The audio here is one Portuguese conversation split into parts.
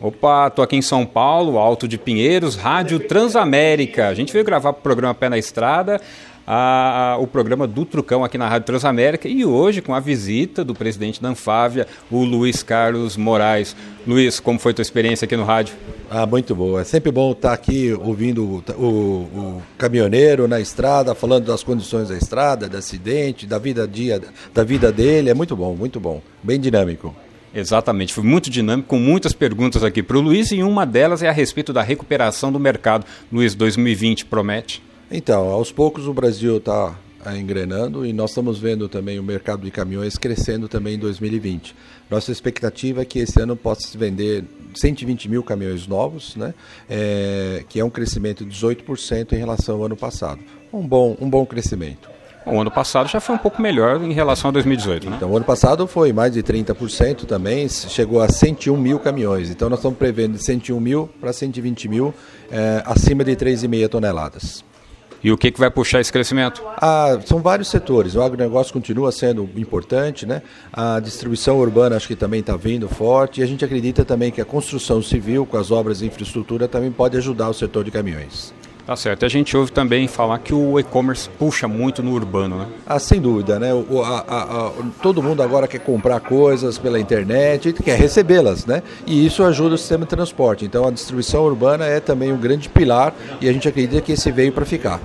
Opa, tô aqui em São Paulo, Alto de Pinheiros, Rádio Transamérica. A gente veio gravar o programa Pé na Estrada, a, a, o programa do Trucão aqui na Rádio Transamérica e hoje com a visita do presidente da Anfávia, o Luiz Carlos Moraes. Luiz, como foi tua experiência aqui no rádio? Ah, muito boa. É sempre bom estar aqui ouvindo o, o, o, caminhoneiro na estrada, falando das condições da estrada, do acidente, da vida dia, da vida dele. É muito bom, muito bom. Bem dinâmico. Exatamente, foi muito dinâmico, com muitas perguntas aqui para o Luiz e uma delas é a respeito da recuperação do mercado. Luiz, 2020 promete? Então, aos poucos o Brasil está engrenando e nós estamos vendo também o mercado de caminhões crescendo também em 2020. Nossa expectativa é que esse ano possa se vender 120 mil caminhões novos, né? É, que é um crescimento de 18% em relação ao ano passado. Um bom, um bom crescimento. O ano passado já foi um pouco melhor em relação a 2018, né? Então, o ano passado foi mais de 30% também, chegou a 101 mil caminhões. Então, nós estamos prevendo de 101 mil para 120 mil, é, acima de 3,5 toneladas. E o que, que vai puxar esse crescimento? Ah, são vários setores. O agronegócio continua sendo importante, né? A distribuição urbana acho que também está vindo forte. E a gente acredita também que a construção civil, com as obras de infraestrutura, também pode ajudar o setor de caminhões. Tá certo. A gente ouve também falar que o e-commerce puxa muito no urbano, né? Ah, sem dúvida, né? O, a, a, a, todo mundo agora quer comprar coisas pela internet e quer recebê-las, né? E isso ajuda o sistema de transporte. Então a distribuição urbana é também um grande pilar e a gente acredita que esse veio para ficar.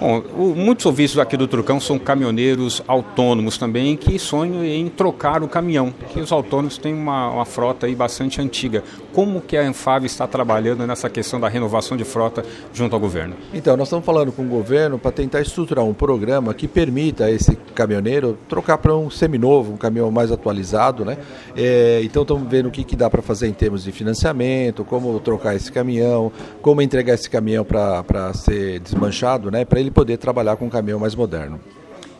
Bom, o, muitos ouvintes aqui do Trucão são caminhoneiros autônomos também que sonham em trocar o caminhão, que os autônomos têm uma, uma frota aí bastante antiga. Como que a Anfave está trabalhando nessa questão da renovação de frota junto ao governo? Então, nós estamos falando com o governo para tentar estruturar um programa que permita a esse caminhoneiro trocar para um seminovo, um caminhão mais atualizado, né? É, então, estamos vendo o que, que dá para fazer em termos de financiamento, como trocar esse caminhão, como entregar esse caminhão para ser desmanchado, né? Para ele poder trabalhar com um caminhão mais moderno.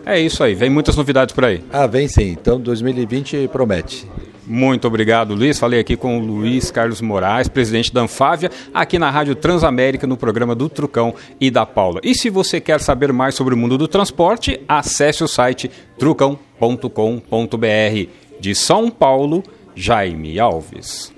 É isso aí, vem muitas novidades por aí. Ah, vem sim. Então 2020 promete. Muito obrigado, Luiz. Falei aqui com o Luiz Carlos Moraes, presidente da Anfávia, aqui na Rádio Transamérica, no programa do Trucão e da Paula. E se você quer saber mais sobre o mundo do transporte, acesse o site trucão.com.br. De São Paulo, Jaime Alves.